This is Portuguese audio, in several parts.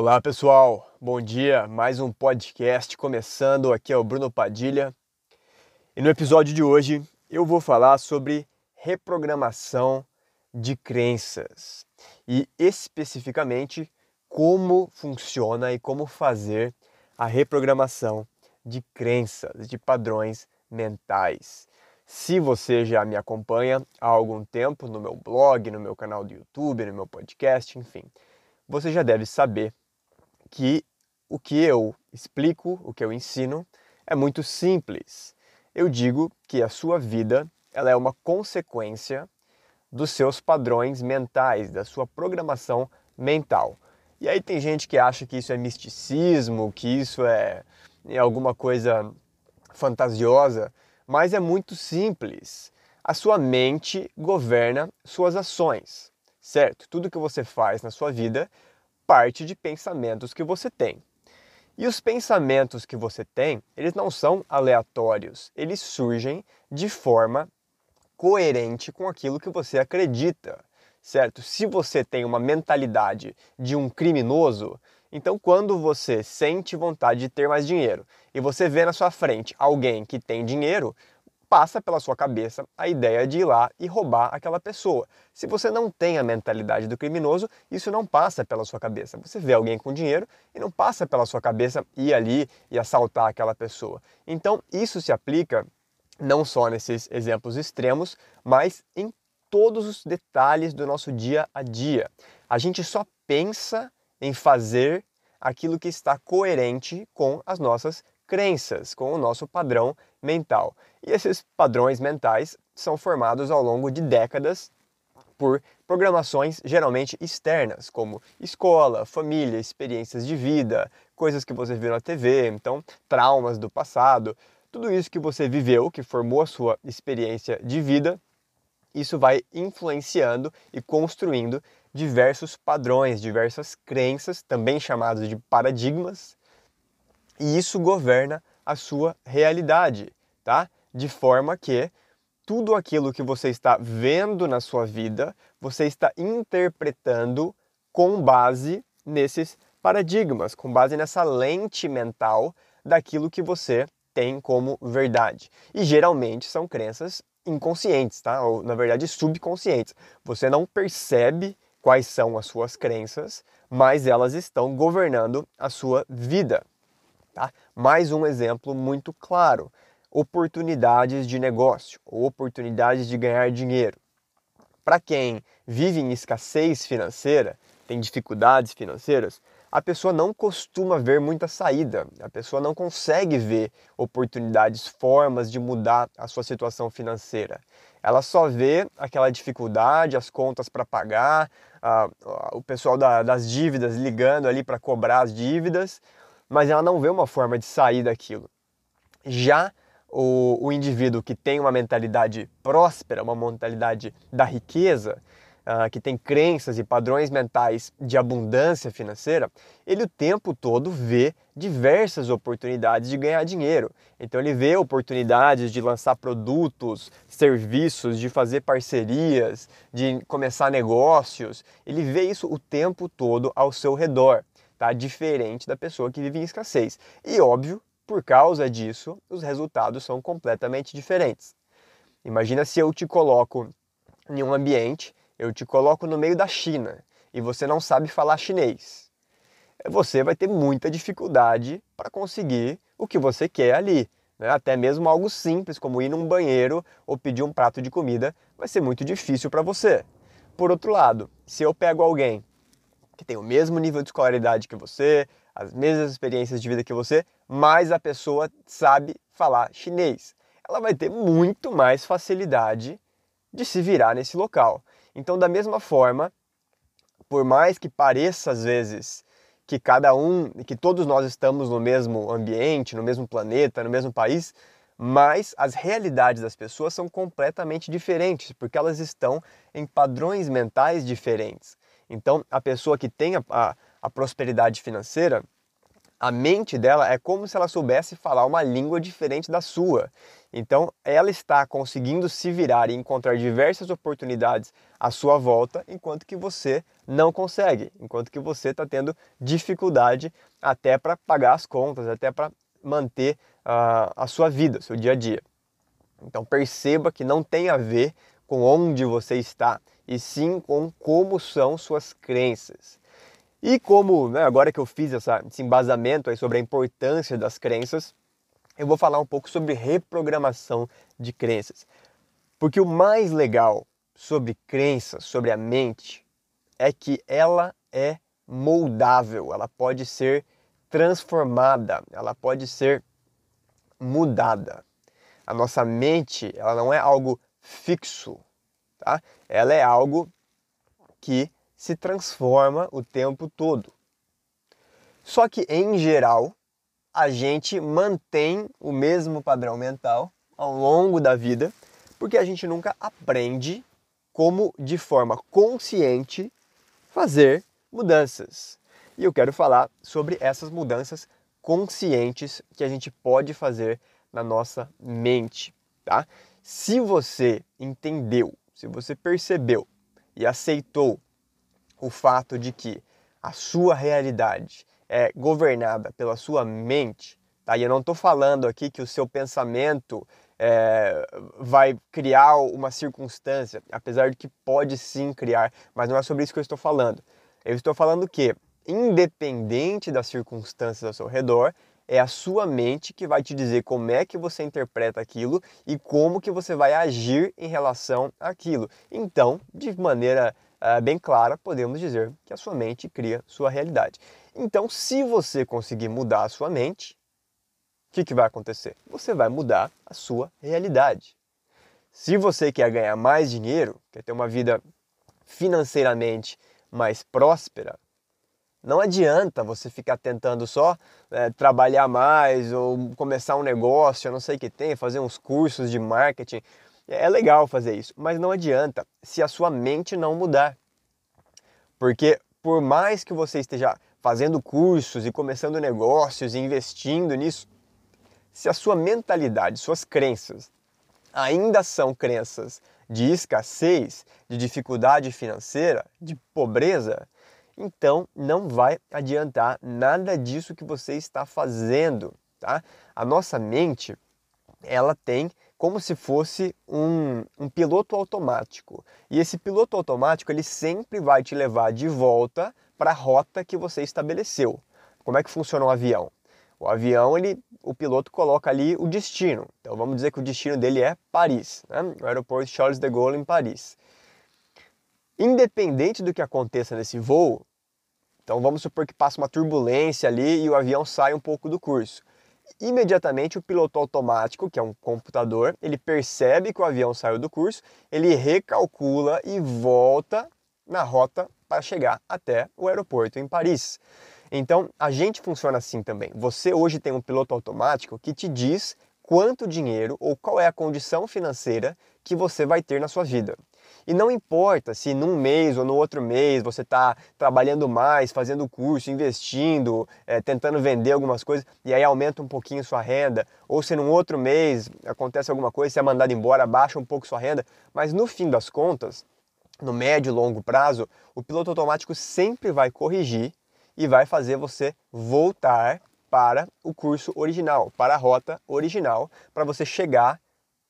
Olá pessoal, bom dia. Mais um podcast começando. Aqui é o Bruno Padilha e no episódio de hoje eu vou falar sobre reprogramação de crenças e especificamente como funciona e como fazer a reprogramação de crenças, de padrões mentais. Se você já me acompanha há algum tempo no meu blog, no meu canal do YouTube, no meu podcast, enfim, você já deve saber que o que eu explico, o que eu ensino, é muito simples. Eu digo que a sua vida ela é uma consequência dos seus padrões mentais, da sua programação mental. E aí tem gente que acha que isso é misticismo, que isso é, é alguma coisa fantasiosa, mas é muito simples. A sua mente governa suas ações, certo? Tudo que você faz na sua vida parte de pensamentos que você tem. E os pensamentos que você tem, eles não são aleatórios, eles surgem de forma coerente com aquilo que você acredita, certo? Se você tem uma mentalidade de um criminoso, então quando você sente vontade de ter mais dinheiro e você vê na sua frente alguém que tem dinheiro, passa pela sua cabeça a ideia de ir lá e roubar aquela pessoa. Se você não tem a mentalidade do criminoso, isso não passa pela sua cabeça. Você vê alguém com dinheiro e não passa pela sua cabeça ir ali e assaltar aquela pessoa. Então, isso se aplica não só nesses exemplos extremos, mas em todos os detalhes do nosso dia a dia. A gente só pensa em fazer aquilo que está coerente com as nossas crenças, com o nosso padrão mental. E esses padrões mentais são formados ao longo de décadas por programações geralmente externas, como escola, família, experiências de vida, coisas que você viu na TV, então traumas do passado, tudo isso que você viveu, que formou a sua experiência de vida, isso vai influenciando e construindo diversos padrões, diversas crenças, também chamados de paradigmas, e isso governa a sua realidade, tá? De forma que tudo aquilo que você está vendo na sua vida, você está interpretando com base nesses paradigmas, com base nessa lente mental daquilo que você tem como verdade. E geralmente são crenças inconscientes, tá? Ou na verdade subconscientes. Você não percebe quais são as suas crenças, mas elas estão governando a sua vida. Tá? Mais um exemplo muito claro: oportunidades de negócio, oportunidades de ganhar dinheiro. Para quem vive em escassez financeira, tem dificuldades financeiras, a pessoa não costuma ver muita saída, a pessoa não consegue ver oportunidades, formas de mudar a sua situação financeira. Ela só vê aquela dificuldade, as contas para pagar, o pessoal da, das dívidas ligando ali para cobrar as dívidas, mas ela não vê uma forma de sair daquilo. Já o, o indivíduo que tem uma mentalidade próspera, uma mentalidade da riqueza, uh, que tem crenças e padrões mentais de abundância financeira, ele o tempo todo vê diversas oportunidades de ganhar dinheiro. Então ele vê oportunidades de lançar produtos, serviços, de fazer parcerias, de começar negócios. Ele vê isso o tempo todo ao seu redor tá? Diferente da pessoa que vive em escassez. E óbvio, por causa disso, os resultados são completamente diferentes. Imagina se eu te coloco em um ambiente, eu te coloco no meio da China e você não sabe falar chinês. Você vai ter muita dificuldade para conseguir o que você quer ali. Né? Até mesmo algo simples como ir num banheiro ou pedir um prato de comida vai ser muito difícil para você. Por outro lado, se eu pego alguém que tem o mesmo nível de escolaridade que você, as mesmas experiências de vida que você, mas a pessoa sabe falar chinês. Ela vai ter muito mais facilidade de se virar nesse local. Então, da mesma forma, por mais que pareça às vezes que cada um, que todos nós estamos no mesmo ambiente, no mesmo planeta, no mesmo país, mas as realidades das pessoas são completamente diferentes, porque elas estão em padrões mentais diferentes. Então, a pessoa que tem a, a, a prosperidade financeira, A mente dela é como se ela soubesse falar uma língua diferente da sua. Então, ela está conseguindo se virar e encontrar diversas oportunidades à sua volta, enquanto que você não consegue, enquanto que você está tendo dificuldade até para pagar as contas, até para manter uh, a sua vida, seu dia a dia. Então, perceba que não tem a ver com onde você está, e sim com como são suas crenças. E como, né, agora que eu fiz essa, esse embasamento aí sobre a importância das crenças, eu vou falar um pouco sobre reprogramação de crenças. Porque o mais legal sobre crenças, sobre a mente, é que ela é moldável, ela pode ser transformada, ela pode ser mudada. A nossa mente, ela não é algo fixo, tá? Ela é algo que se transforma o tempo todo. Só que, em geral, a gente mantém o mesmo padrão mental ao longo da vida, porque a gente nunca aprende como, de forma consciente, fazer mudanças. E eu quero falar sobre essas mudanças conscientes que a gente pode fazer na nossa mente, tá? Se você entendeu, se você percebeu e aceitou o fato de que a sua realidade é governada pela sua mente, tá? E eu não estou falando aqui que o seu pensamento é, vai criar uma circunstância, apesar de que pode sim criar, mas não é sobre isso que eu estou falando. Eu estou falando que, independente das circunstâncias ao seu redor, é a sua mente que vai te dizer como é que você interpreta aquilo e como que você vai agir em relação àquilo. Então, de maneira uh, bem clara, podemos dizer que a sua mente cria sua realidade. Então, se você conseguir mudar a sua mente, o que, que vai acontecer? Você vai mudar a sua realidade. Se você quer ganhar mais dinheiro, quer ter uma vida financeiramente mais próspera, não adianta você ficar tentando só é, trabalhar mais ou começar um negócio, eu não sei o que tem, fazer uns cursos de marketing. É legal fazer isso, mas não adianta se a sua mente não mudar. Porque por mais que você esteja fazendo cursos e começando negócios e investindo nisso, se a sua mentalidade, suas crenças ainda são crenças de escassez, de dificuldade financeira, de pobreza, então não vai adiantar nada disso que você está fazendo, tá? A nossa mente, ela tem como se fosse um, um piloto automático. E esse piloto automático ele sempre vai te levar de volta para a rota que você estabeleceu. Como é que funciona um avião? O avião, ele, o piloto coloca ali o destino. Então vamos dizer que o destino dele é Paris, né? o aeroporto Charles de Gaulle em Paris. Independente do que aconteça nesse voo, então vamos supor que passa uma turbulência ali e o avião sai um pouco do curso imediatamente o piloto automático, que é um computador, ele percebe que o avião saiu do curso, ele recalcula e volta na rota para chegar até o aeroporto em Paris. Então, a gente funciona assim também. Você hoje tem um piloto automático que te diz quanto dinheiro ou qual é a condição financeira que você vai ter na sua vida. E não importa se num mês ou no outro mês você está trabalhando mais, fazendo curso, investindo, é, tentando vender algumas coisas e aí aumenta um pouquinho sua renda, ou se num outro mês acontece alguma coisa, você é mandado embora, baixa um pouco sua renda, mas no fim das contas, no médio e longo prazo, o piloto automático sempre vai corrigir e vai fazer você voltar para o curso original, para a rota original, para você chegar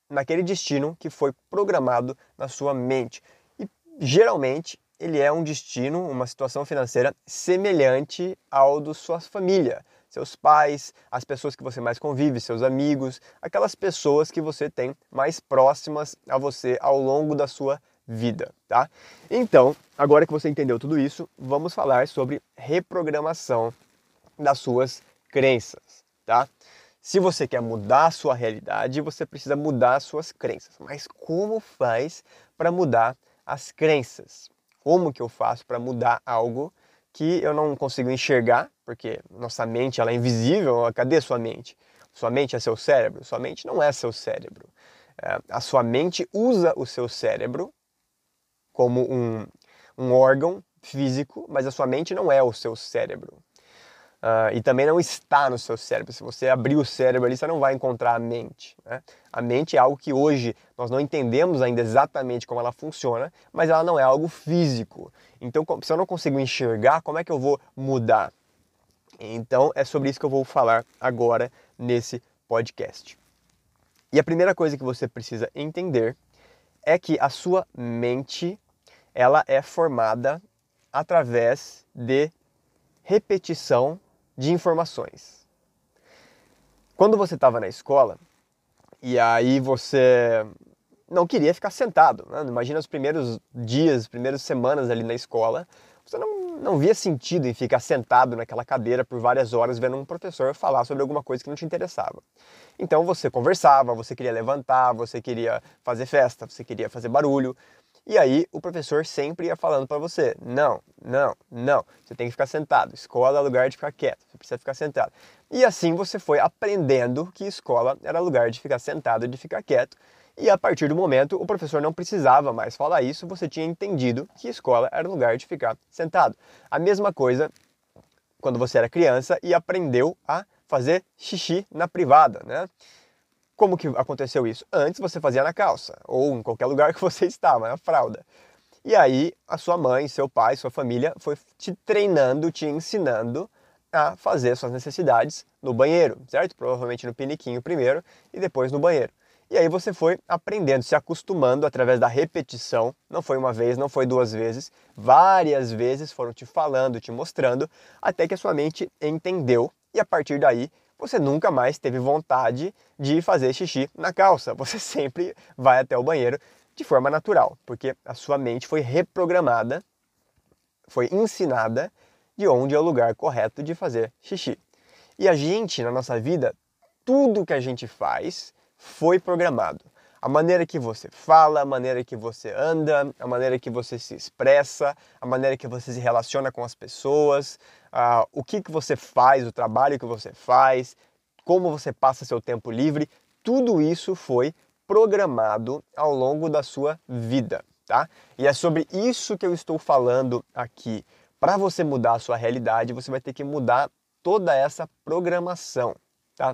naquele destino que foi programado na sua mente. E geralmente ele é um destino, uma situação financeira semelhante ao da sua família, seus pais, as pessoas que você mais convive, seus amigos, aquelas pessoas que você tem mais próximas a você ao longo da sua vida, tá? Então, agora que você entendeu tudo isso, vamos falar sobre reprogramação das suas crenças, tá? Se você quer mudar a sua realidade, você precisa mudar as suas crenças. Mas como faz para mudar as crenças? Como que eu faço para mudar algo que eu não consigo enxergar, porque nossa mente ela é invisível. Cadê sua mente? Sua mente é seu cérebro? Sua mente não é seu cérebro. É, a sua mente usa o seu cérebro como um, um órgão físico, mas a sua mente não é o seu cérebro. Uh, e também não está no seu cérebro. Se você abrir o cérebro ali, você não vai encontrar a mente. Né? A mente é algo que hoje nós não entendemos ainda exatamente como ela funciona, mas ela não é algo físico. Então, se eu não consigo enxergar, como é que eu vou mudar? Então, é sobre isso que eu vou falar agora nesse podcast. E a primeira coisa que você precisa entender é que a sua mente ela é formada através de repetição de informações. Quando você estava na escola e aí você não queria ficar sentado, né? imagina os primeiros dias, as primeiras semanas ali na escola, você não, não via sentido em ficar sentado naquela cadeira por várias horas vendo um professor falar sobre alguma coisa que não te interessava. Então você conversava, você queria levantar, você queria fazer festa, você queria fazer barulho, e aí o professor sempre ia falando para você: não, não, não, você tem que ficar sentado. Escola é lugar de ficar quieto, você precisa ficar sentado. E assim você foi aprendendo que escola era lugar de ficar sentado, de ficar quieto. E a partir do momento o professor não precisava mais falar isso, você tinha entendido que escola era lugar de ficar sentado. A mesma coisa quando você era criança e aprendeu a fazer xixi na privada, né? Como que aconteceu isso? Antes você fazia na calça ou em qualquer lugar que você estava, na fralda. E aí a sua mãe, seu pai, sua família foi te treinando, te ensinando a fazer suas necessidades no banheiro, certo? Provavelmente no piniquinho primeiro e depois no banheiro. E aí você foi aprendendo, se acostumando através da repetição. Não foi uma vez, não foi duas vezes, várias vezes foram te falando, te mostrando, até que a sua mente entendeu e a partir daí você nunca mais teve vontade de fazer xixi na calça. Você sempre vai até o banheiro de forma natural, porque a sua mente foi reprogramada, foi ensinada de onde é o lugar correto de fazer xixi. E a gente, na nossa vida, tudo que a gente faz foi programado. A maneira que você fala, a maneira que você anda, a maneira que você se expressa, a maneira que você se relaciona com as pessoas, uh, o que, que você faz, o trabalho que você faz, como você passa seu tempo livre, tudo isso foi programado ao longo da sua vida, tá? E é sobre isso que eu estou falando aqui. Para você mudar a sua realidade, você vai ter que mudar toda essa programação, tá?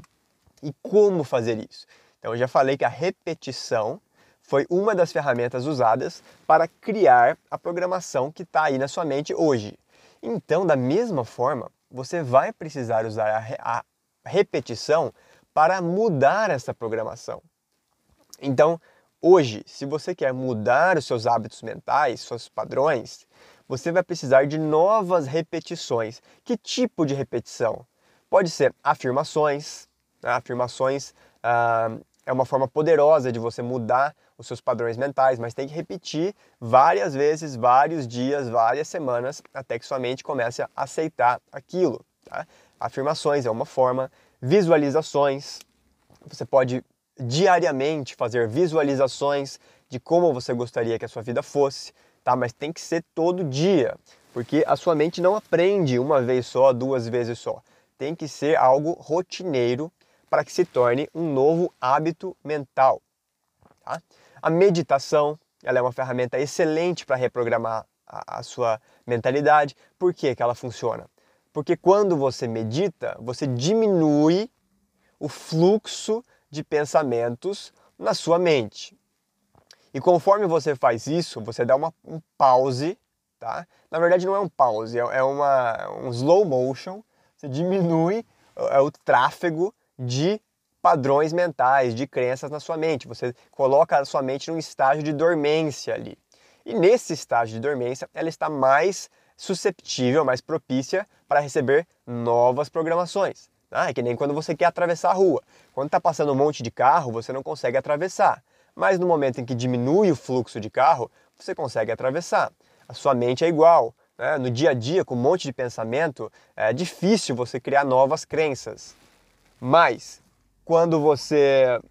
E como fazer isso? Então eu já falei que a repetição foi uma das ferramentas usadas para criar a programação que está aí na sua mente hoje. Então, da mesma forma, você vai precisar usar a, a repetição para mudar essa programação. Então, hoje, se você quer mudar os seus hábitos mentais, seus padrões, você vai precisar de novas repetições. Que tipo de repetição? Pode ser afirmações, né? afirmações ah, é uma forma poderosa de você mudar os seus padrões mentais, mas tem que repetir várias vezes, vários dias, várias semanas, até que sua mente comece a aceitar aquilo. Tá? Afirmações é uma forma, visualizações, você pode diariamente fazer visualizações de como você gostaria que a sua vida fosse, tá? mas tem que ser todo dia, porque a sua mente não aprende uma vez só, duas vezes só. Tem que ser algo rotineiro para que se torne um novo hábito mental. Tá? A meditação ela é uma ferramenta excelente para reprogramar a, a, sua mentalidade. Por que, que ela funciona? Porque quando você medita, você diminui o fluxo de pensamentos na sua mente. E conforme você faz isso, você dá uma, um pause, tá? Na verdade não é um pause, é, é uma, um slow motion. Você diminui é o tráfego de padrões mentais, de crenças na sua mente. Você coloca a sua mente num estágio de dormência ali. E nesse estágio de dormência, ela está mais susceptível, mais propícia para receber novas programações. Ah, é que nem quando você quer atravessar a rua. Quando está passando um monte de carro, você não consegue atravessar. Mas no momento em que diminui o fluxo de carro, você consegue atravessar. A sua mente é igual. Né? No dia a dia, com um monte de pensamento, é difícil você criar novas crenças. Mas quando você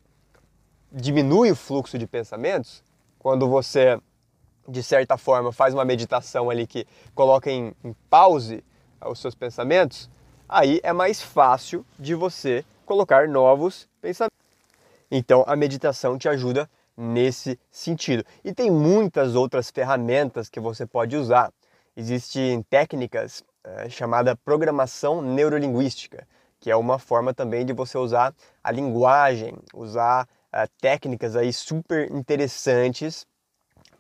diminui o fluxo de pensamentos, quando você de certa forma faz uma meditação ali que coloca em, em pause os seus pensamentos, aí é mais fácil de você colocar novos pensamentos. Então a meditação te ajuda nesse sentido. E tem muitas outras ferramentas que você pode usar. Existem técnicas é, chamada programação neurolinguística, que é uma forma também de você usar a linguagem, usar é, técnicas aí super interessantes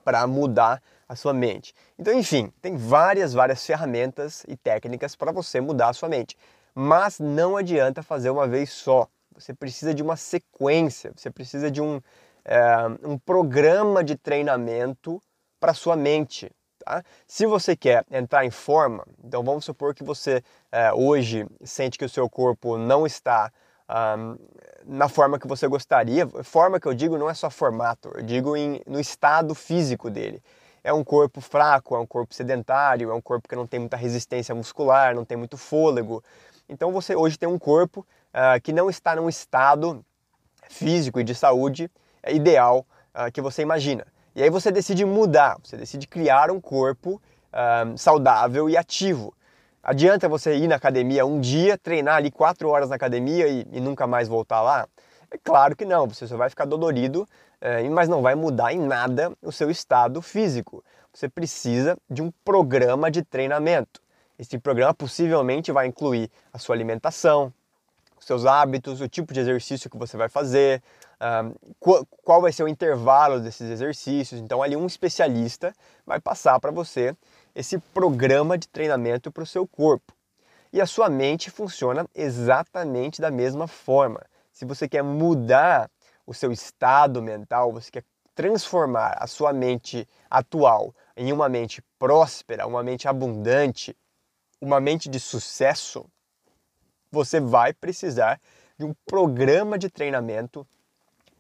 para mudar a sua mente. Então, enfim, tem várias, várias ferramentas e técnicas para você mudar a sua mente. Mas não adianta fazer uma vez só. Você precisa de uma sequência, você precisa de um, é, um programa de treinamento para sua mente. Tá? Se você quer entrar em forma, então vamos supor que você é, hoje sente que o seu corpo não está um, na forma que você gostaria. Forma que eu digo não é só formato, eu digo em, no estado físico dele. É um corpo fraco, é um corpo sedentário, é um corpo que não tem muita resistência muscular, não tem muito fôlego. Então você hoje tem um corpo uh, que não está num estado físico e de saúde ideal uh, que você imagina. E aí você decide mudar, você decide criar um corpo uh, saudável e ativo. Adianta você ir na academia um dia, treinar ali quatro horas na academia e, e nunca mais voltar lá? É claro que não, você só vai ficar dolorido, é, mas não vai mudar em nada o seu estado físico. Você precisa de um programa de treinamento. Esse programa possivelmente vai incluir a sua alimentação, os seus hábitos, o tipo de exercício que você vai fazer, qual vai ser o intervalo desses exercícios. Então, ali um especialista vai passar para você esse programa de treinamento para o seu corpo. E a sua mente funciona exatamente da mesma forma. Se você quer mudar o seu estado mental, você quer transformar a sua mente atual em uma mente próspera, uma mente abundante, uma mente de sucesso, você vai precisar de um programa de treinamento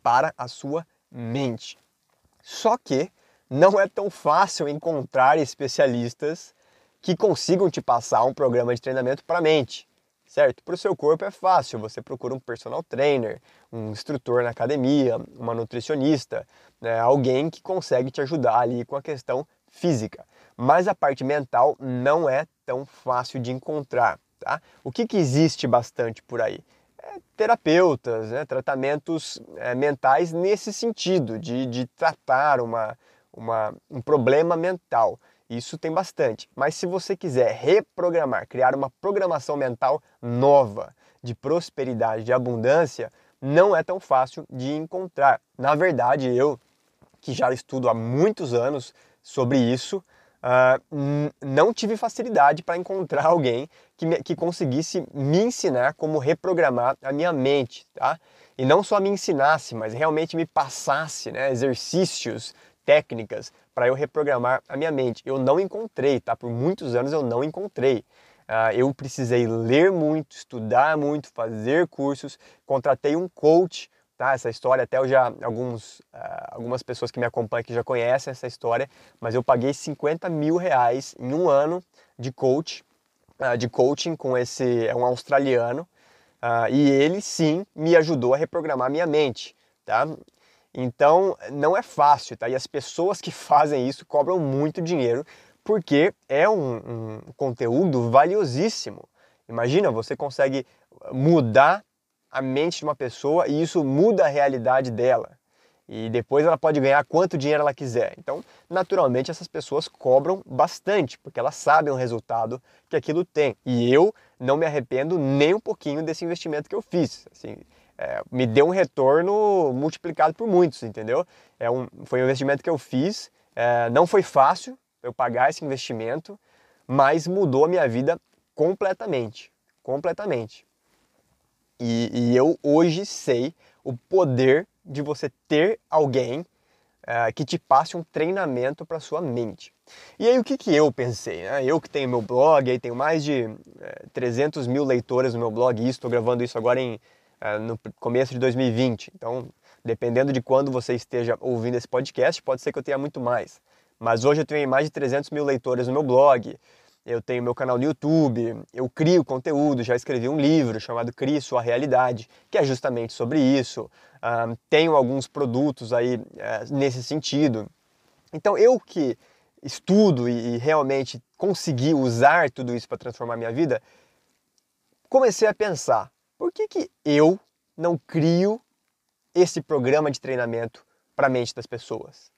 para a sua mente. Só que não é tão fácil encontrar especialistas que consigam te passar um programa de treinamento para a mente, certo? Para o seu corpo é fácil, você procura um personal trainer, um instrutor na academia, uma nutricionista, né? alguém que consegue te ajudar ali com a questão física. Mas a parte mental não é tão fácil de encontrar, tá? O que, que existe bastante por aí? É, terapeutas, né? tratamentos é, mentais nesse sentido, de, de tratar uma, uma, um problema mental. Isso tem bastante. Mas se você quiser reprogramar, criar uma programação mental nova, de prosperidade, de abundância, não é tão fácil de encontrar. Na verdade, eu, que já estudo há muitos anos sobre isso, uh, não tive facilidade para encontrar alguém que, me, que conseguisse me ensinar como reprogramar a minha mente, tá? E não só me ensinasse, mas realmente me passasse né, exercícios técnicas para eu reprogramar a minha mente. Eu não encontrei, tá? Por muitos anos eu não encontrei. Uh, eu precisei ler muito, estudar muito, fazer cursos, contratei um coach, tá? Essa história até eu já alguns, uh, algumas pessoas que me acompanham que já conhecem essa história, mas eu paguei 50 mil reais em um ano de coach, uh, de coaching com esse é um australiano e ele sim me ajudou a reprogramar minha mente, tá? Então não é fácil, tá? E as pessoas que fazem isso cobram muito dinheiro porque é um, um conteúdo valiosíssimo. Imagina, você consegue mudar a mente de uma pessoa e isso muda a realidade dela. E depois ela pode ganhar quanto dinheiro ela quiser. Então, naturalmente, essas pessoas cobram bastante, porque elas sabem o resultado que aquilo tem. E eu não me arrependo nem um pouquinho desse investimento que eu fiz. Assim, é, me deu um retorno multiplicado por muitos, entendeu? É um, foi um investimento que eu fiz, é, não foi fácil eu pagar esse investimento, mas mudou a minha vida completamente, completamente. E, e eu hoje sei o poder de você ter alguém é, que te passe um treinamento para sua mente. E aí o que, que eu pensei? Né? Eu que tenho meu blog, aí tenho mais de é, 300 mil leitores no meu blog, e estou gravando isso agora em é, no começo de 2020. Então, dependendo de quando você esteja ouvindo esse podcast, pode ser que eu tenha muito mais. Mas hoje eu tenho mais de 300 mil leitores no meu blog, eu tenho meu canal no YouTube, eu crio conteúdo, já escrevi um livro chamado Crie Sua Realidade, que é justamente sobre isso. Um, tenho alguns produtos aí uh, nesse sentido. Então eu que estudo e, e realmente consegui usar tudo isso para transformar minha vida, comecei a pensar, por que, que eu não crio esse programa de treinamento para a mente das pessoas?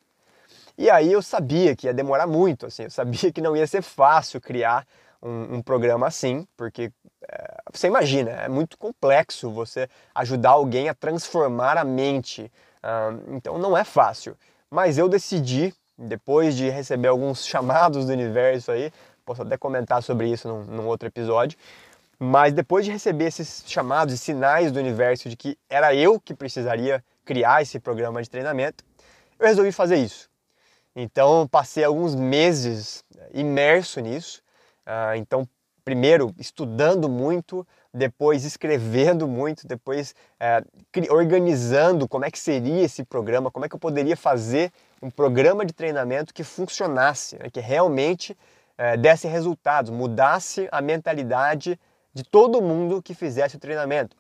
E aí eu sabia que ia demorar muito, assim, eu sabia que não ia ser fácil criar um, um programa assim, porque é, você imagina, é muito complexo você ajudar alguém a transformar a mente. Uh, então não é fácil. Mas eu decidi, depois de receber alguns chamados do universo aí, posso até comentar sobre isso num, num outro episódio, mas depois de receber esses chamados e sinais do universo de que era eu que precisaria criar esse programa de treinamento, eu resolvi fazer isso. Então passei alguns meses imerso nisso. Uh, então primeiro estudando muito, depois escrevendo muito, depois uh, organizando como é que seria esse programa, como é que eu poderia fazer um programa de treinamento que funcionasse, né, que realmente uh, desse resultados, mudasse a mentalidade de todo mundo que fizesse o treinamento,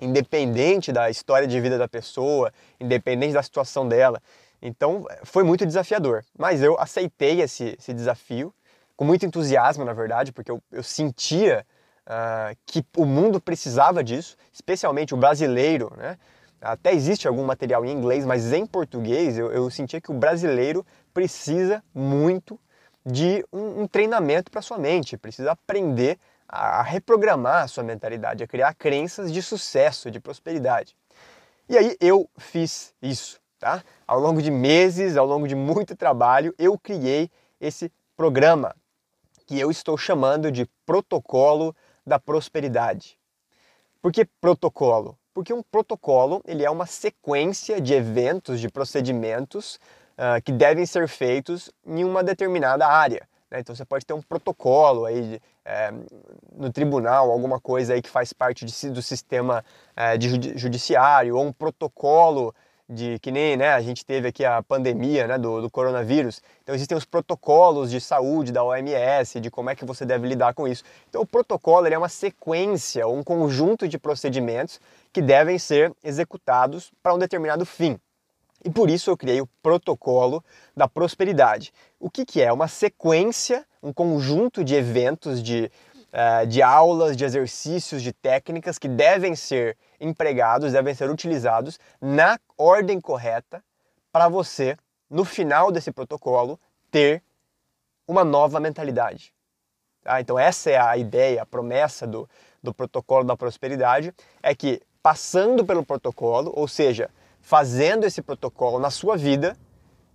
independente da história de vida da pessoa, independente da situação dela. Então foi muito desafiador, mas eu aceitei esse, esse desafio com muito entusiasmo, na verdade, porque eu, eu sentia uh, que o mundo precisava disso, especialmente o brasileiro, né? Até existe algum material em inglês, mas em português eu, eu sentia que o brasileiro precisa muito de um, um treinamento para sua mente, precisa aprender a reprogramar a sua mentalidade, a criar crenças de sucesso, de prosperidade. E aí eu fiz isso, tá? Ao longo de meses, ao longo de muito trabalho, eu criei esse programa que eu estou chamando de protocolo da prosperidade. Por que protocolo? Porque um protocolo ele é uma sequência de eventos, de procedimentos uh, que devem ser feitos em uma determinada área. Né? Então você pode ter um protocolo aí é, no tribunal, alguma coisa aí que faz parte de, do sistema é, de judiciário, ou um protocolo de que nem né, a gente teve aqui a pandemia né, do, do, coronavírus. Então existem os protocolos de saúde da OMS, de como é que você deve lidar com isso. Então o protocolo é uma sequência, um conjunto de procedimentos que devem ser executados para um determinado fim. E por isso eu criei o protocolo da prosperidade. O que, que é? Uma sequência, um conjunto de eventos, de, uh, de aulas, de exercícios, de técnicas que devem ser empregados, devem ser utilizados na ordem correta para você, no final desse protocolo, ter uma nova mentalidade. Tá? Então essa é a ideia, a promessa do, do protocolo da prosperidade, é que passando pelo protocolo, ou seja, fazendo esse protocolo na sua vida,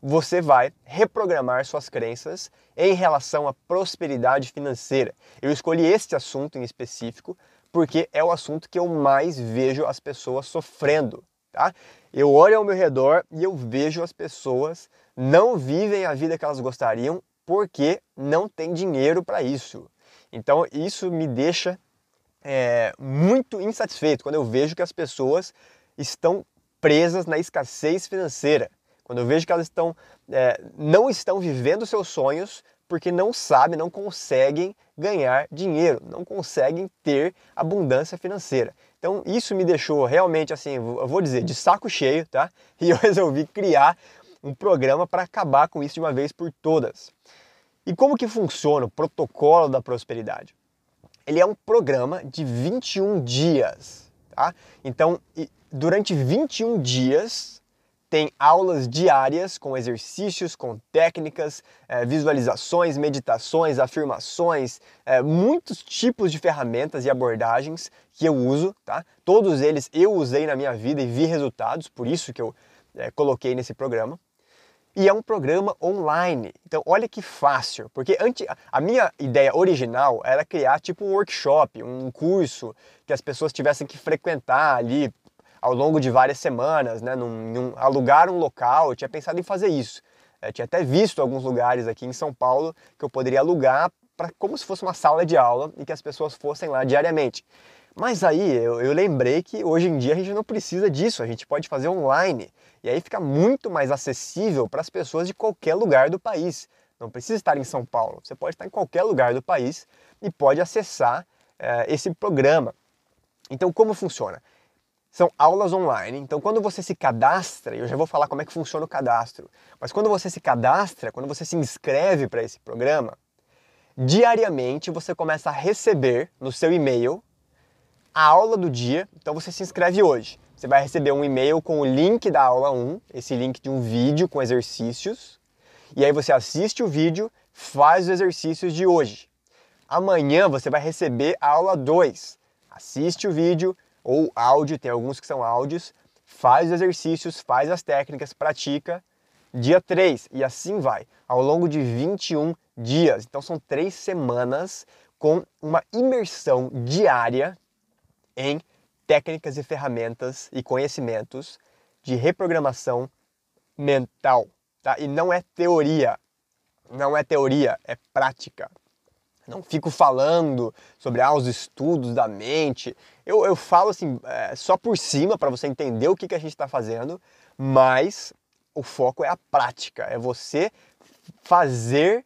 você vai reprogramar suas crenças em relação à prosperidade financeira. Eu escolhi este assunto em específico porque é o assunto que eu mais vejo as pessoas sofrendo, tá? Eu olho ao meu redor e eu vejo as pessoas não vivem a vida que elas gostariam porque não tem dinheiro para isso. Então isso me deixa é, muito insatisfeito quando eu vejo que as pessoas estão presas na escassez financeira. Quando eu vejo que elas estão, é, não estão vivendo seus sonhos porque não sabem, não conseguem ganhar dinheiro, não conseguem ter abundância financeira. Então isso me deixou realmente assim, eu vou dizer, de saco cheio, tá? E eu resolvi criar um programa para acabar com isso de uma vez por todas. E como que funciona o protocolo da prosperidade? Ele é um programa de 21 dias, tá? Então, durante 21 dias tem aulas diárias com exercícios, com técnicas, é, visualizações, meditações, afirmações, é, muitos tipos de ferramentas e abordagens que eu uso, tá? Todos eles eu usei na minha vida e vi resultados, por isso que eu é, coloquei nesse programa. E é um programa online. Então, olha que fácil, porque antes, a minha ideia original era criar tipo um workshop, um curso que as pessoas tivessem que frequentar ali ao longo de várias semanas, né, num, num, alugar um local, eu tinha pensado em fazer isso. Eu tinha até visto alguns lugares aqui em São Paulo que eu poderia alugar para como se fosse uma sala de aula e que as pessoas fossem lá diariamente. Mas aí eu, eu, lembrei que hoje em dia a gente não precisa disso, a gente pode fazer online. E aí fica muito mais acessível para as pessoas de qualquer lugar do país. Não precisa estar em São Paulo, você pode estar em qualquer lugar do país e pode acessar é, esse programa. Então, como funciona? São aulas online. Então, quando você se cadastra, eu já vou falar como é que funciona o cadastro, mas quando você se cadastra, quando você se inscreve para esse programa, diariamente você começa a receber no seu e-mail a aula do dia. Então, você se inscreve hoje. Você vai receber um e-mail com o link da aula 1, esse link de um vídeo com exercícios, e aí você assiste o vídeo, faz os exercícios de hoje. Amanhã você vai receber a aula 2. Assiste o vídeo ou áudio, tem alguns que são áudios, faz os exercícios, faz as técnicas, pratica. Dia 3 e assim vai, ao longo de 21 dias. Então são três semanas com uma imersão diária em técnicas e ferramentas e conhecimentos de reprogramação mental. Tá? E não é teoria, não é teoria, é prática. Não fico falando sobre ah, os estudos da mente. Eu, eu falo assim, é, só por cima para você entender o que, que a gente está fazendo, mas o foco é a prática, é você fazer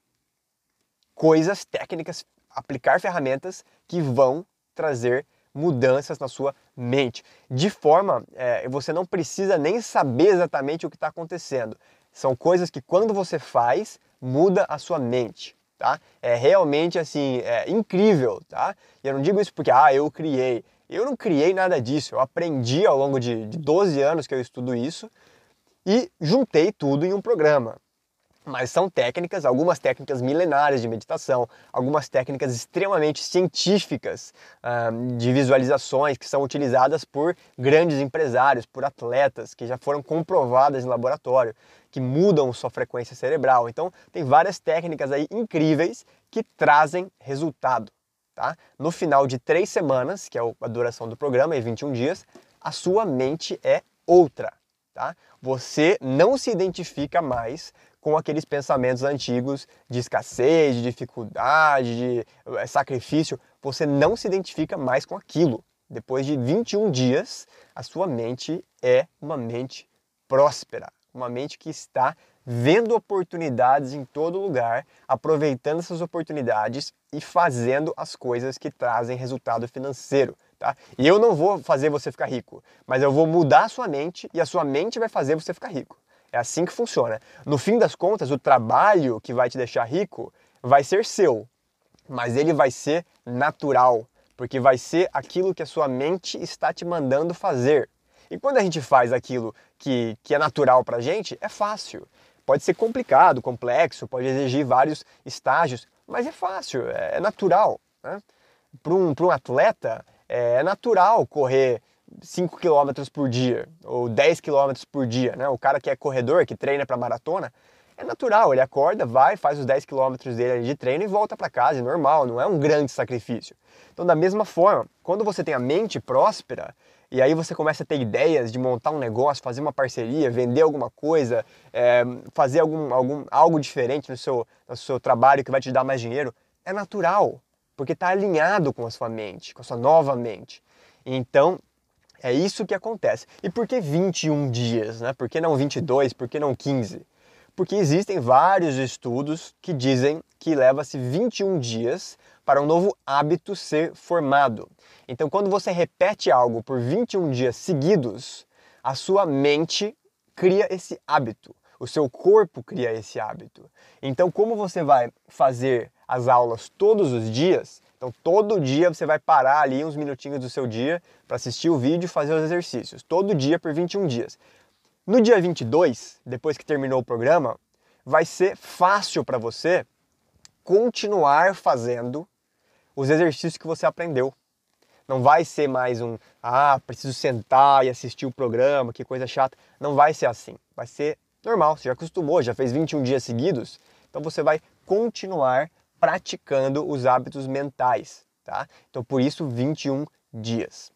coisas técnicas, aplicar ferramentas que vão trazer mudanças na sua mente. De forma, é, você não precisa nem saber exatamente o que está acontecendo. São coisas que quando você faz, muda a sua mente. Tá? É realmente assim, é incrível, tá? E eu não digo isso porque, ah, eu criei. Eu não criei nada disso, eu aprendi ao longo de, de 12 anos que eu estudo isso e juntei tudo em um programa mas são técnicas, algumas técnicas milenares de meditação, algumas técnicas extremamente científicas uh, de visualizações que são utilizadas por grandes empresários, por atletas que já foram comprovadas em laboratório, que mudam sua frequência cerebral. Então, tem várias técnicas aí incríveis que trazem resultado. Tá? No final de três semanas, que é a duração do programa, e 21 dias, a sua mente é outra. Tá? Você não se identifica mais com aqueles pensamentos antigos de escassez, de dificuldade, de eh, sacrifício. Você não se identifica mais com aquilo. Depois de 21 dias, a sua mente é uma mente próspera, uma mente que está vendo oportunidades em todo lugar, aproveitando essas oportunidades e fazendo as coisas que trazem resultado financeiro. Tá? E eu não vou fazer você ficar rico, mas eu vou mudar a sua mente e a sua mente vai fazer você ficar rico. É assim que funciona. No fim das contas, o trabalho que vai te deixar rico vai ser seu, mas ele vai ser natural, porque vai ser aquilo que a sua mente está te mandando fazer. E quando a gente faz aquilo que, que é natural para a gente, é fácil. Pode ser complicado, complexo, pode exigir vários estágios, mas é fácil, é, é natural. Né? Para um, um atleta, é natural correr 5 km por dia ou 10 km por dia, né? O cara que é corredor, que treina para maratona, é natural, ele acorda, vai, faz os 10 km dele de treino e volta para casa, é normal, não é um grande sacrifício. Então, da mesma forma, quando você tem a mente próspera, e aí você começa a ter ideias de montar um negócio, fazer uma parceria, vender alguma coisa, é, fazer algum, algum, algo diferente no seu, no seu trabalho que vai te dar mais dinheiro, é natural, porque está alinhado com a sua mente, com a sua nova mente. Então, é isso que acontece. E por que 21 dias? Né? Por que não 22? Por que não 15? Porque existem vários estudos que dizem que leva-se 21 dias para um novo hábito ser formado. Então, quando você repete algo por 21 dias seguidos, a sua mente cria esse hábito, o seu corpo cria esse hábito. Então, como você vai fazer as aulas todos os dias, então todo dia você vai parar ali uns minutinhos do seu dia para assistir o vídeo e fazer os exercícios. Todo dia por 21 dias. No dia 22, depois que terminou o programa, vai ser fácil para você continuar fazendo os exercícios que você aprendeu. Não vai ser mais um, ah, preciso sentar e assistir o programa, que coisa chata. Não vai ser assim. Vai ser normal, você já acostumou, já fez 21 dias seguidos, então você vai continuar praticando os hábitos mentais, tá? Então por isso 21 dias.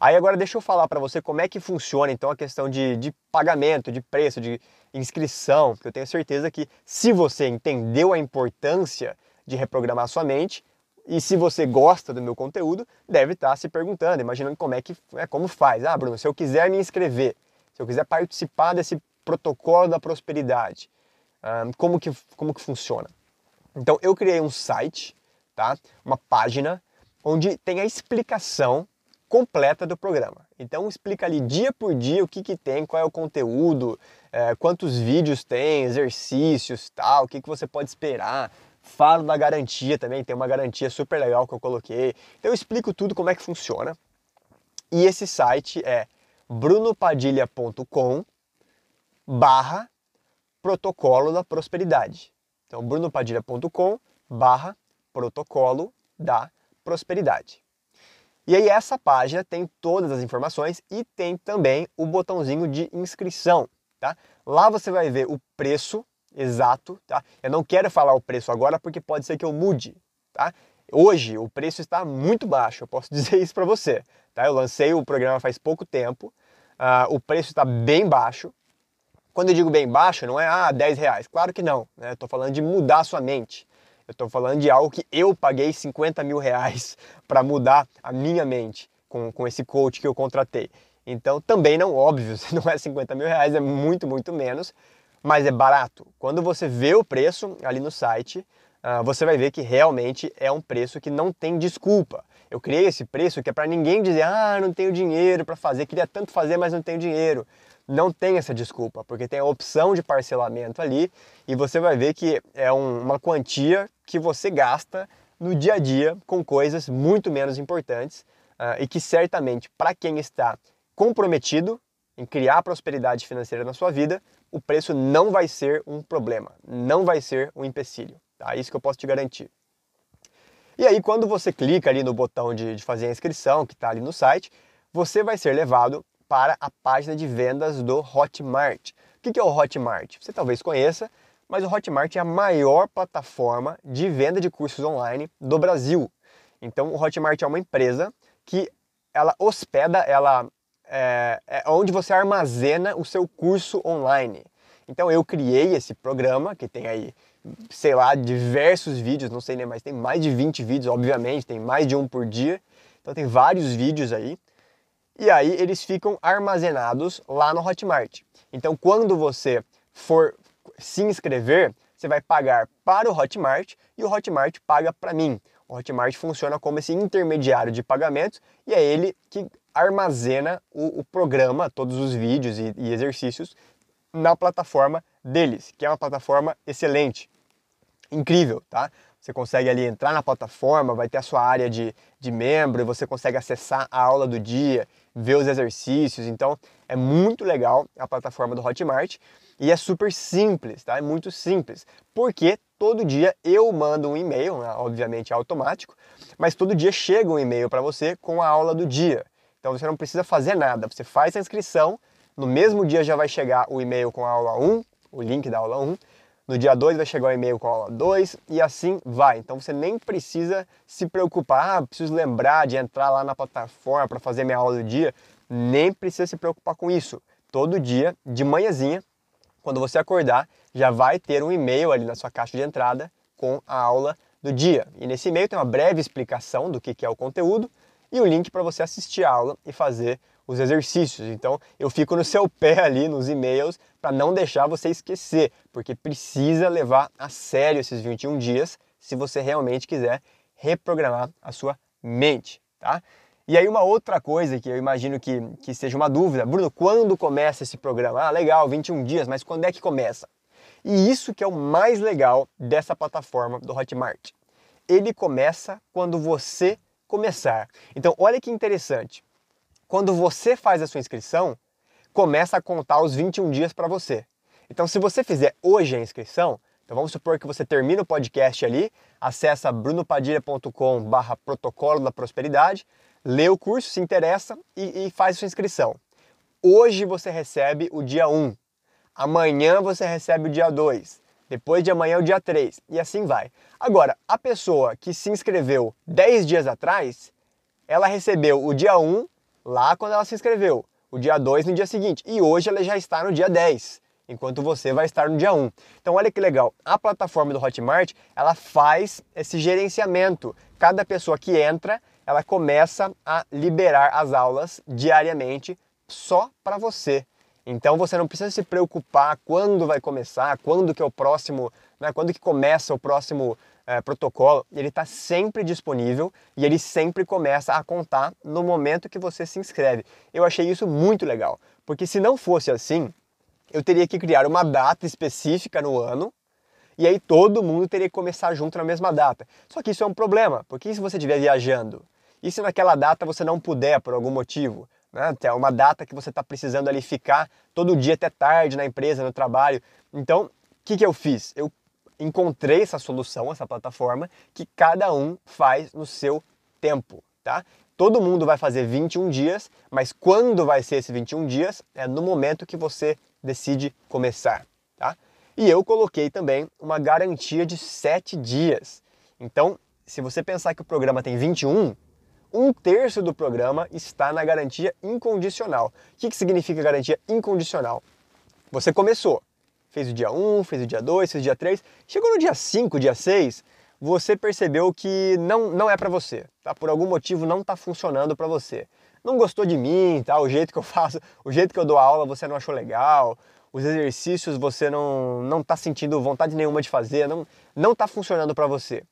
Aí agora deixa eu falar para você como é que funciona então a questão de, de pagamento, de preço, de inscrição, porque eu tenho certeza que se você entendeu a importância de reprogramar sua mente e se você gosta do meu conteúdo, deve estar se perguntando, imaginando como é que é como faz. Ah, Bruno, se eu quiser me inscrever, se eu quiser participar desse protocolo da prosperidade, como que como que funciona? Então eu criei um site, tá? Uma página onde tem a explicação completa do programa. Então explica ali dia por dia o que, que tem, qual é o conteúdo, é, quantos vídeos tem, exercícios, tal, o que, que você pode esperar. Falo da garantia também, tem uma garantia super legal que eu coloquei. Então eu explico tudo como é que funciona. E esse site é brunopadilha.com barra protocolo da prosperidade. Então, brunopadilha.com barra protocolo da prosperidade. E aí essa página tem todas as informações e tem também o botãozinho de inscrição, tá? Lá você vai ver o preço exato, tá? Eu não quero falar o preço agora porque pode ser que eu mude, tá? Hoje o preço está muito baixo, eu posso dizer isso para você, tá? Eu lancei o programa faz pouco tempo, uh, o preço está bem baixo. Quando eu digo bem baixo, não é ah, 10 reais, claro que não, né? Estou falando de mudar a sua mente. Eu estou falando de algo que eu paguei 50 mil reais para mudar a minha mente com, com esse coach que eu contratei. Então, também não, óbvio, não é 50 mil reais, é muito, muito menos, mas é barato. Quando você vê o preço ali no site, uh, você vai ver que realmente é um preço que não tem desculpa. Eu criei esse preço que é para ninguém dizer, ah, não tenho dinheiro para fazer, queria tanto fazer, mas não tenho dinheiro não tem essa desculpa, porque tem a opção de parcelamento ali e você vai ver que é um, uma quantia que você gasta no dia a dia com coisas muito menos importantes uh, e que certamente para quem está comprometido em criar prosperidade financeira na sua vida, o preço não vai ser um problema, não vai ser um empecilho. Tá? Isso que eu posso te garantir. E aí, quando você clica ali no botão de, de fazer a inscrição, que está ali no site, você vai ser levado para a página de vendas do Hotmart. O que é o Hotmart? Você talvez conheça, mas o Hotmart é a maior plataforma de venda de cursos online do Brasil. Então, o Hotmart é uma empresa que ela hospeda, ela é, é onde você armazena o seu curso online. Então, eu criei esse programa que tem aí, sei lá, diversos vídeos, não sei nem mais, tem mais de 20 vídeos, obviamente, tem mais de um por dia. Então, tem vários vídeos aí e aí eles ficam armazenados lá no Hotmart. Então, quando você for se inscrever, você vai pagar para o Hotmart e o Hotmart paga para mim. O Hotmart funciona como esse intermediário de pagamentos e é ele que armazena o, o programa, todos os vídeos e, e exercícios na plataforma deles, que é uma plataforma excelente, incrível, tá? Você consegue ali entrar na plataforma, vai ter a sua área de, de membro, e você consegue acessar a aula do dia, ver os exercícios. Então é muito legal a plataforma do Hotmart e é super simples, tá? É muito simples, porque todo dia eu mando um e-mail, né? obviamente é automático, mas todo dia chega um e-mail para você com a aula do dia. Então você não precisa fazer nada, você faz a inscrição, no mesmo dia já vai chegar o e-mail com a aula 1, o link da aula 1, no dia 2 vai chegar o e-mail com a aula 2 e assim vai. Então você nem precisa se preocupar, ah, preciso lembrar de entrar lá na plataforma para fazer minha aula do dia. Nem precisa se preocupar com isso. Todo dia, de manhãzinha, quando você acordar, já vai ter um e-mail ali na sua caixa de entrada com a aula do dia. E nesse e-mail tem uma breve explicação do que é o conteúdo e o link para você assistir a aula e fazer os exercícios. Então eu fico no seu pé ali nos e-mails para não deixar você esquecer, porque precisa levar a sério esses 21 dias se você realmente quiser reprogramar a sua mente, tá? E aí uma outra coisa que eu imagino que, que seja uma dúvida, Bruno, quando começa esse programa? Ah, legal, 21 dias, mas quando é que começa? E isso que é o mais legal dessa plataforma do Hotmart. Ele começa quando você começar. Então, olha que interessante. Quando você faz a sua inscrição, começa a contar os 21 dias para você. Então, se você fizer hoje a inscrição, então vamos supor que você termina o podcast ali, acessa brunopadilha.com barra protocolo da prosperidade, lê o curso, se interessa e, e faz a sua inscrição. Hoje você recebe o dia 1, amanhã você recebe o dia 2, depois de amanhã o dia 3 e assim vai. Agora, a pessoa que se inscreveu 10 dias atrás, ela recebeu o dia 1 lá quando ela se inscreveu, o dia 2 no dia seguinte, e hoje ela já está no dia 10, enquanto você vai estar no dia 1. Então olha que legal, a plataforma do Hotmart, ela faz esse gerenciamento. Cada pessoa que entra, ela começa a liberar as aulas diariamente só para você. Então você não precisa se preocupar quando vai começar, quando que é o próximo, né, quando que começa o próximo é, protocolo, ele está sempre disponível e ele sempre começa a contar no momento que você se inscreve. Eu achei isso muito legal, porque se não fosse assim, eu teria que criar uma data específica no ano e aí todo mundo teria que começar junto na mesma data. Só que isso é um problema, porque se você estiver viajando? E se naquela data você não puder por algum motivo? Né? Uma data que você está precisando ali ficar todo dia até tarde na empresa, no trabalho. Então, o que, que eu fiz? Eu encontrei essa solução, essa plataforma, que cada um faz no seu tempo, tá? Todo mundo vai fazer 21 dias, mas quando vai ser esse 21 dias é no momento que você decide começar, tá? E eu coloquei também uma garantia de 7 dias. Então, se você pensar que o programa tem 21, um terço do programa está na garantia incondicional. O que, que significa garantia incondicional? Você começou, fez o dia 1, fez o dia 2, fez o dia 3, chegou no dia 5, dia 6, você percebeu que não, não é para você, tá? Por algum motivo não está funcionando para você. Não gostou de mim, tá? O jeito que eu faço, o jeito que eu dou aula você não achou legal, os exercícios você não não está sentindo vontade nenhuma de fazer, não não está funcionando para você.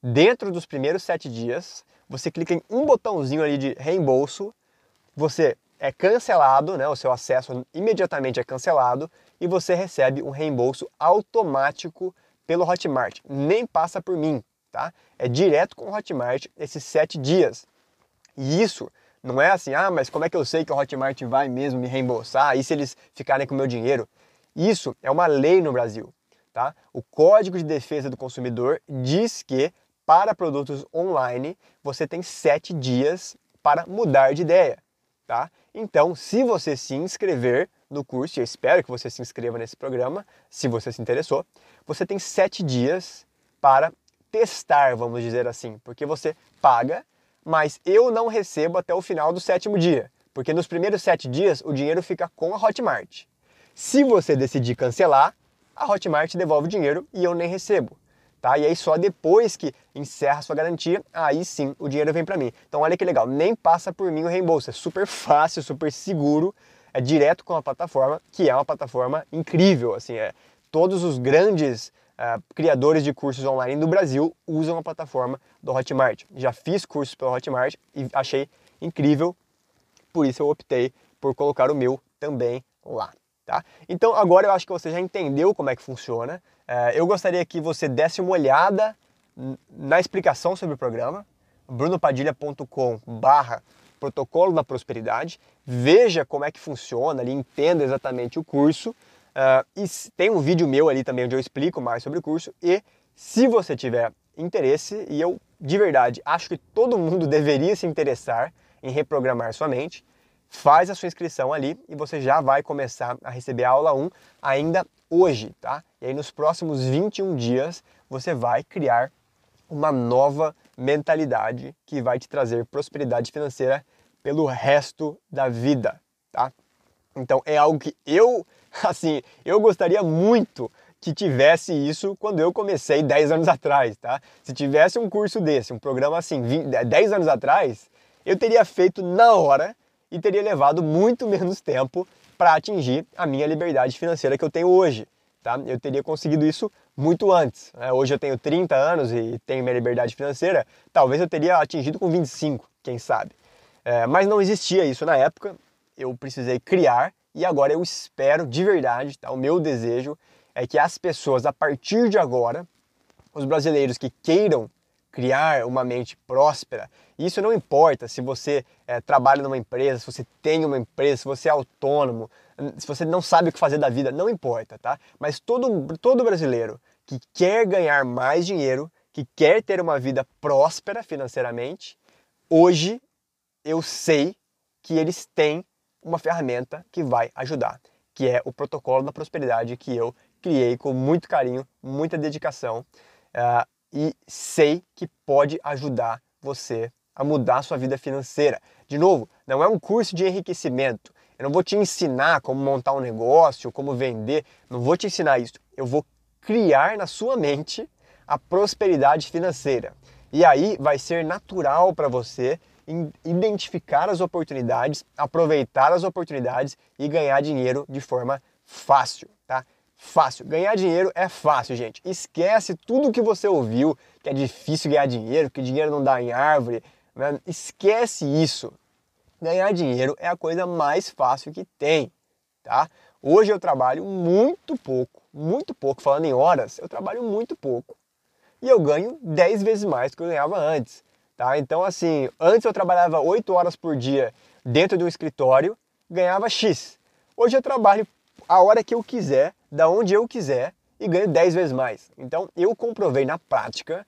Dentro dos primeiros sete dias, você clica em um botãozinho ali de reembolso, você é cancelado, né? O seu acesso imediatamente é cancelado e você recebe um reembolso automático pelo Hotmart. Nem passa por mim, tá? É direto com o Hotmart esses sete dias. E isso não é assim, ah, mas como é que eu sei que o Hotmart vai mesmo me reembolsar? E se eles ficarem com o meu dinheiro? Isso é uma lei no Brasil, tá? O Código de Defesa do Consumidor diz que para produtos online você tem sete dias para mudar de ideia, tá? Então, se você se inscrever no curso, e eu espero que você se inscreva nesse programa, se você se interessou, você tem sete dias para testar, vamos dizer assim, porque você paga, mas eu não recebo até o final do sétimo dia, porque nos primeiros sete dias o dinheiro fica com a Hotmart. Se você decidir cancelar, a Hotmart devolve o dinheiro e eu nem recebo tá? E aí só depois que encerra sua garantia, aí sim o dinheiro vem para mim. Então olha que legal, nem passa por mim o reembolso, é super fácil, super seguro, é direto com a plataforma, que é uma plataforma incrível, assim, é todos os grandes uh, criadores de cursos online do Brasil usam a plataforma do Hotmart. Já fiz cursos pelo Hotmart e achei incrível, por isso eu optei por colocar o meu também lá. Tá? Então agora eu acho que você já entendeu como é que funciona. É, eu gostaria que você desse uma olhada na explicação sobre o programa, brunopadilha.com barra protocolo da prosperidade, veja como é que funciona ali, entenda exatamente o curso, uh, e tem um vídeo meu ali também onde eu explico mais sobre o curso, e se você tiver interesse, e eu de verdade acho que todo mundo deveria se interessar em reprogramar sua mente, faz a sua inscrição ali e você já vai começar a receber a aula 1 ainda hoje, tá? E aí nos próximos 21 dias você vai criar uma nova mentalidade que vai te trazer prosperidade financeira pelo resto da vida, tá? Então é algo que eu, assim, eu gostaria muito que tivesse isso quando eu comecei 10 anos atrás, tá? Se tivesse um curso desse, um programa assim, 20, 10 anos atrás, eu teria feito na hora e teria levado muito menos tempo para atingir a minha liberdade financeira que eu tenho hoje. Tá? Eu teria conseguido isso muito antes. Né? Hoje eu tenho 30 anos e tenho minha liberdade financeira, talvez eu teria atingido com 25, quem sabe. É, mas não existia isso na época, eu precisei criar e agora eu espero de verdade, tá? o meu desejo é que as pessoas, a partir de agora, os brasileiros que queiram criar uma mente próspera. Isso não importa se você é, trabalha numa empresa, se você tem uma empresa, se você é autônomo, se você não sabe o que fazer da vida, não importa, tá? Mas todo, todo brasileiro que quer ganhar mais dinheiro, que quer ter uma vida próspera financeiramente, hoje eu sei que eles têm uma ferramenta que vai ajudar, que é o protocolo da prosperidade que eu criei com muito carinho, muita dedicação. Uh, e sei que pode ajudar você a mudar a sua vida financeira. De novo, não é um curso de enriquecimento. Eu não vou te ensinar como montar um negócio, como vender, não vou te ensinar isso. Eu vou criar na sua mente a prosperidade financeira. E aí vai ser natural para você identificar as oportunidades, aproveitar as oportunidades e ganhar dinheiro de forma fácil, tá? Fácil. Ganhar dinheiro é fácil, gente. Esquece tudo que você ouviu, que é difícil ganhar dinheiro, que dinheiro não dá em árvore. Né? Esquece isso. Ganhar dinheiro é a coisa mais fácil que tem, tá? Hoje eu trabalho muito pouco, muito pouco, falando em horas, eu trabalho muito pouco. E eu ganho 10 vezes mais do que eu ganhava antes, tá? Então assim, antes eu trabalhava 8 horas por dia dentro de um escritório, ganhava X. Hoje eu trabalho a hora que eu quiser, da onde eu quiser e ganho 10 vezes mais. Então eu comprovei na prática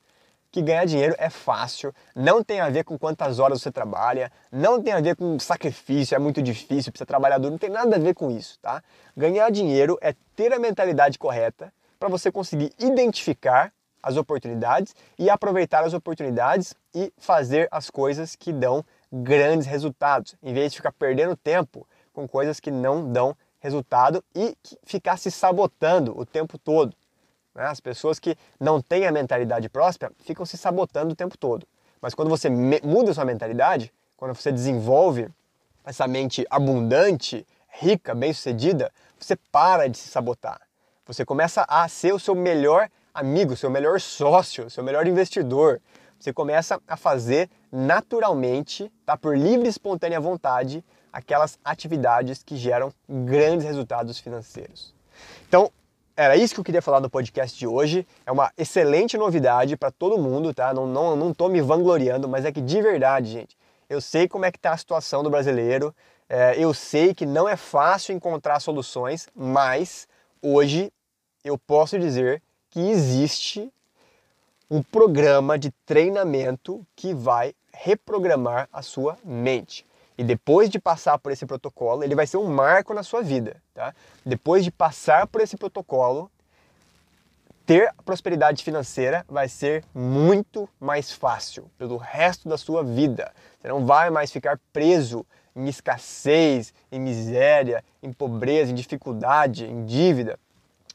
que ganhar dinheiro é fácil, não tem a ver com quantas horas você trabalha, não tem a ver com sacrifício, é muito difícil, precisa trabalhar duro, não tem nada a ver com isso, tá? Ganhar dinheiro é ter a mentalidade correta para você conseguir identificar as oportunidades e aproveitar as oportunidades e fazer as coisas que dão grandes resultados, em vez de ficar perdendo tempo com coisas que não dão resultado e ficar se sabotando o tempo todo. Né? As pessoas que não têm a mentalidade próspera ficam se sabotando o tempo todo. Mas quando você muda sua mentalidade, quando você desenvolve essa mente abundante, rica, bem-sucedida, você para de se sabotar. Você começa a ser o seu melhor amigo, seu melhor sócio, seu melhor investidor. Você começa a fazer naturalmente, tá? por livre e espontânea vontade, aquelas atividades que geram grandes resultados financeiros. Então, era isso que eu queria falar no podcast de hoje. É uma excelente novidade para todo mundo, tá? Não, não, não tô me vangloriando, mas é que de verdade, gente, eu sei como é que tá a situação do brasileiro. É, eu sei que não é fácil encontrar soluções, mas hoje eu posso dizer que existe um programa de treinamento que vai reprogramar a sua mente. E depois de passar por esse protocolo, ele vai ser um marco na sua vida. Tá? Depois de passar por esse protocolo, ter prosperidade financeira vai ser muito mais fácil pelo resto da sua vida. Você não vai mais ficar preso em escassez, em miséria, em pobreza, em dificuldade, em dívida.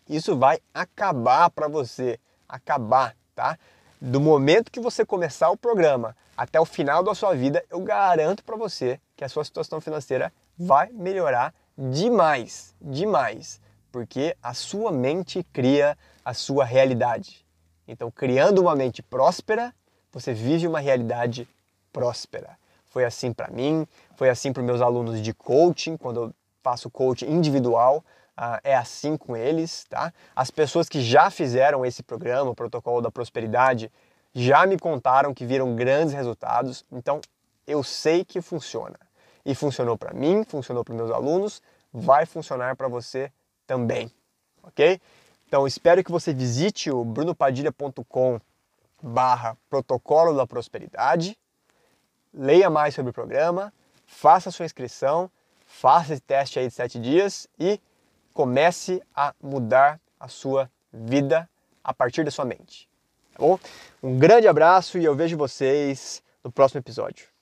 Isso vai acabar para você, acabar, tá? Do momento que você começar o programa até o final da sua vida, eu garanto para você que a sua situação financeira vai melhorar demais, demais, porque a sua mente cria a sua realidade. Então, criando uma mente próspera, você vive uma realidade próspera. Foi assim para mim, foi assim para meus alunos de coaching, quando eu faço coaching individual, uh, é assim com eles, tá? As pessoas que já fizeram esse programa, o Protocolo da Prosperidade, já me contaram que viram grandes resultados, então eu sei que funciona e funcionou para mim, funcionou para meus alunos, vai funcionar para você também, ok? Então espero que você visite o brunopadilha.com barra protocolo da prosperidade, leia mais sobre o programa, faça sua inscrição, faça esse teste aí de sete dias e comece a mudar a sua vida a partir da sua mente. Tá bom? Um grande abraço e eu vejo vocês no próximo episódio.